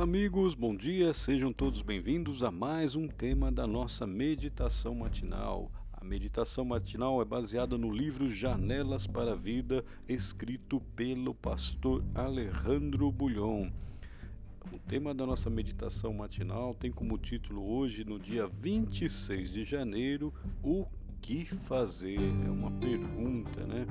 Amigos, bom dia, sejam todos bem-vindos a mais um tema da nossa meditação matinal. A meditação matinal é baseada no livro Janelas para a Vida, escrito pelo pastor Alejandro Bulhon. O tema da nossa meditação matinal tem como título hoje, no dia 26 de janeiro, O que fazer? É uma pergunta, né?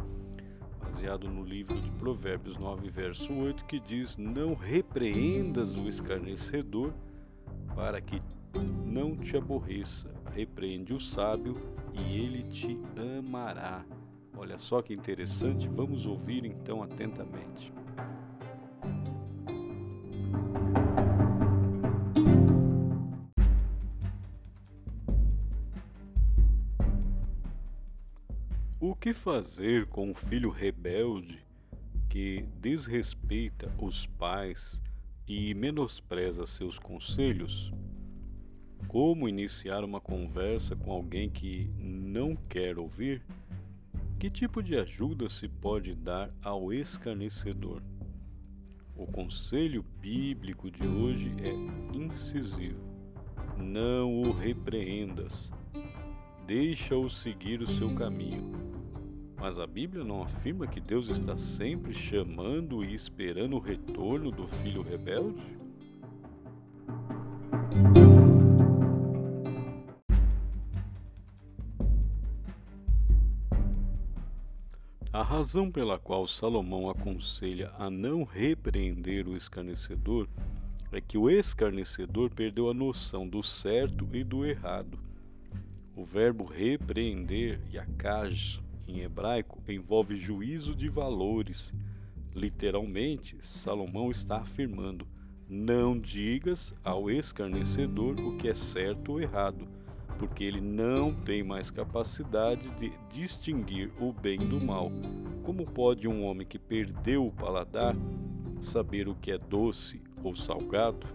Baseado no livro de Provérbios 9, verso 8, que diz: Não repreendas o escarnecedor, para que não te aborreça. Repreende o sábio e ele te amará. Olha só que interessante, vamos ouvir então atentamente. Que fazer com um filho rebelde que desrespeita os pais e menospreza seus conselhos? Como iniciar uma conversa com alguém que não quer ouvir? Que tipo de ajuda se pode dar ao escarnecedor? O conselho bíblico de hoje é incisivo. Não o repreendas. Deixa-o seguir o seu caminho mas a Bíblia não afirma que Deus está sempre chamando e esperando o retorno do filho rebelde? A razão pela qual Salomão aconselha a não repreender o escarnecedor é que o escarnecedor perdeu a noção do certo e do errado. O verbo repreender, yakaj, em hebraico, envolve juízo de valores. Literalmente, Salomão está afirmando: não digas ao escarnecedor o que é certo ou errado, porque ele não tem mais capacidade de distinguir o bem do mal. Como pode um homem que perdeu o paladar saber o que é doce ou salgado?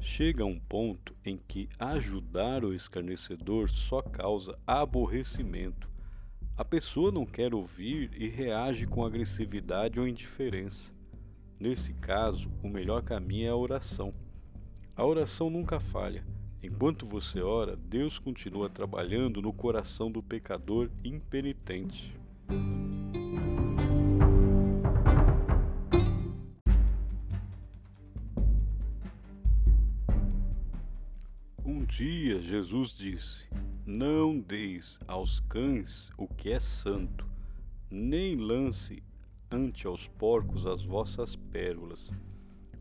Chega a um ponto em que ajudar o escarnecedor só causa aborrecimento. A pessoa não quer ouvir e reage com agressividade ou indiferença. Nesse caso, o melhor caminho é a oração. A oração nunca falha. Enquanto você ora, Deus continua trabalhando no coração do pecador impenitente. Dia Jesus disse: Não deis aos cães o que é santo, nem lance ante aos porcos as vossas pérolas,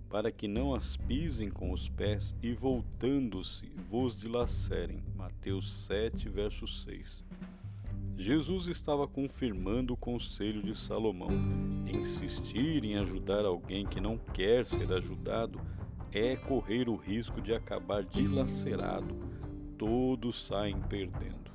para que não as pisem com os pés e voltando-se vos dilacerem. Mateus 7, verso 6. Jesus estava confirmando o conselho de Salomão. Insistir em ajudar alguém que não quer ser ajudado é correr o risco de acabar dilacerado. Todos saem perdendo.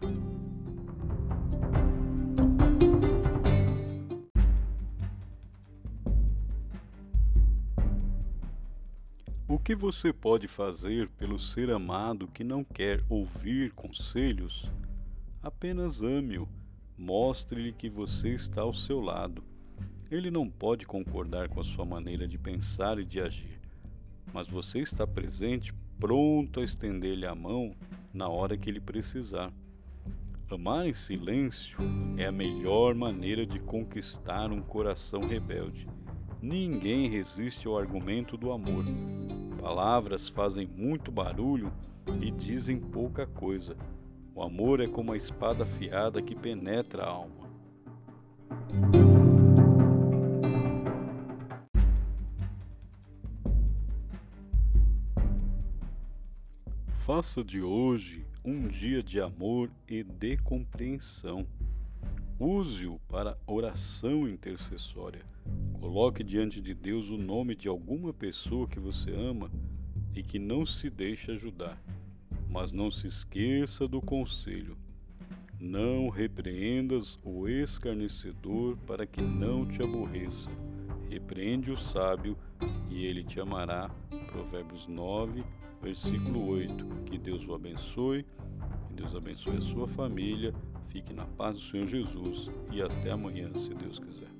O que você pode fazer pelo ser amado que não quer ouvir conselhos? Apenas ame-o, mostre-lhe que você está ao seu lado. Ele não pode concordar com a sua maneira de pensar e de agir mas você está presente, pronto a estender-lhe a mão na hora que ele precisar. Amar em silêncio é a melhor maneira de conquistar um coração rebelde. Ninguém resiste ao argumento do amor. Palavras fazem muito barulho e dizem pouca coisa. O amor é como a espada afiada que penetra a alma. Faça de hoje um dia de amor e de compreensão. Use-o para oração intercessória. Coloque diante de Deus o nome de alguma pessoa que você ama e que não se deixa ajudar. Mas não se esqueça do conselho: não repreendas o escarnecedor para que não te aborreça. Repreende o sábio e ele te amará. Provérbios 9, versículo 8. Que Deus o abençoe, que Deus abençoe a sua família. Fique na paz do Senhor Jesus e até amanhã, se Deus quiser.